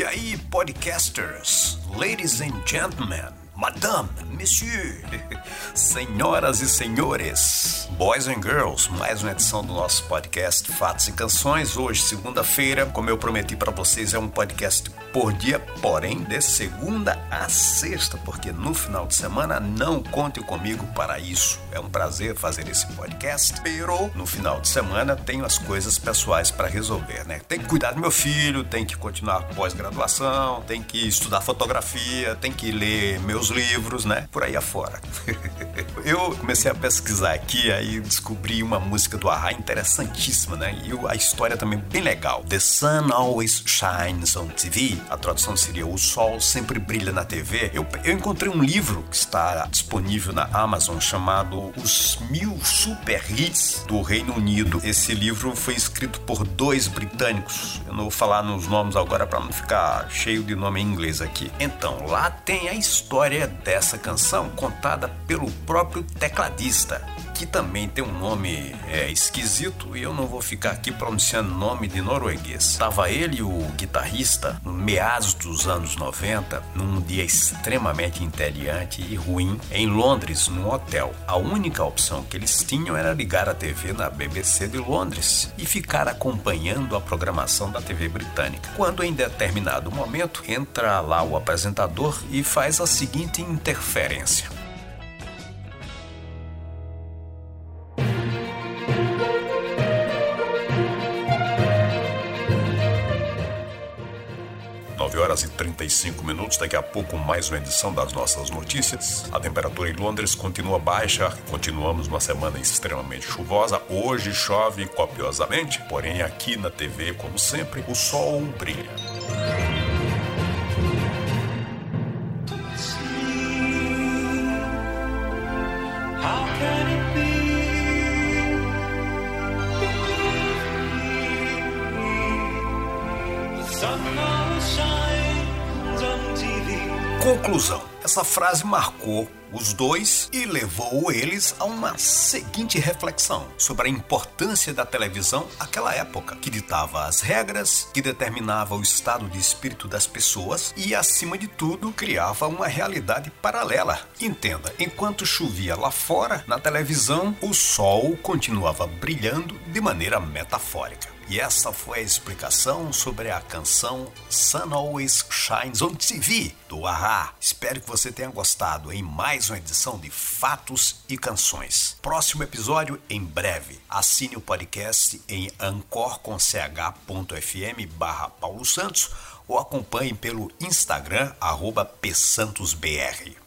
E aí, podcasters, ladies and gentlemen, Madame, Monsieur, senhoras e senhores, boys and girls, mais uma edição do nosso podcast Fatos e Canções. Hoje, segunda-feira, como eu prometi para vocês, é um podcast por dia, porém de segunda a sexta, porque no final de semana não conte comigo para isso. É um prazer fazer esse podcast, pero no final de semana tenho as coisas pessoais para resolver, né? Tem que cuidar do meu filho, tem que continuar pós-graduação, tem que estudar fotografia, tem que ler meus livros, né? Por aí afora. eu comecei a pesquisar aqui, aí descobri uma música do Ahá interessantíssima, né? E a história também bem legal. The Sun Always Shines on TV. A tradução seria O Sol Sempre Brilha na TV. Eu, eu encontrei um livro que está disponível na Amazon chamado Os Mil Super Hits do Reino Unido. Esse livro foi escrito por dois britânicos. Eu não vou falar nos nomes agora para não ficar cheio de nome em inglês aqui. Então, lá tem a história dessa canção contada pelo próprio tecladista, que também tem um nome é, esquisito e eu não vou ficar aqui pronunciando nome de norueguês. Tava ele o guitarrista no meados dos anos 90, num dia extremamente entediante e ruim, em Londres, num hotel. A única opção que eles tinham era ligar a TV na BBC de Londres e ficar acompanhando a programação da TV britânica. Quando em determinado momento entra lá o apresentador e faz a seguinte interferência. Horas e 35 minutos. Daqui a pouco, mais uma edição das nossas notícias. A temperatura em Londres continua baixa. Continuamos uma semana extremamente chuvosa. Hoje chove copiosamente, porém, aqui na TV, como sempre, o sol brilha. Conclusão. Essa frase marcou os dois e levou eles a uma seguinte reflexão sobre a importância da televisão naquela época, que ditava as regras, que determinava o estado de espírito das pessoas e, acima de tudo, criava uma realidade paralela. Entenda, enquanto chovia lá fora, na televisão, o sol continuava brilhando de maneira metafórica. E essa foi a explicação sobre a canção Sun Always Shines on TV do Ahá. Espero que você tenha gostado em mais uma edição de Fatos e Canções. Próximo episódio em breve. Assine o podcast em ancorcomch.fm barra Paulo Santos ou acompanhe pelo Instagram arroba psantosbr.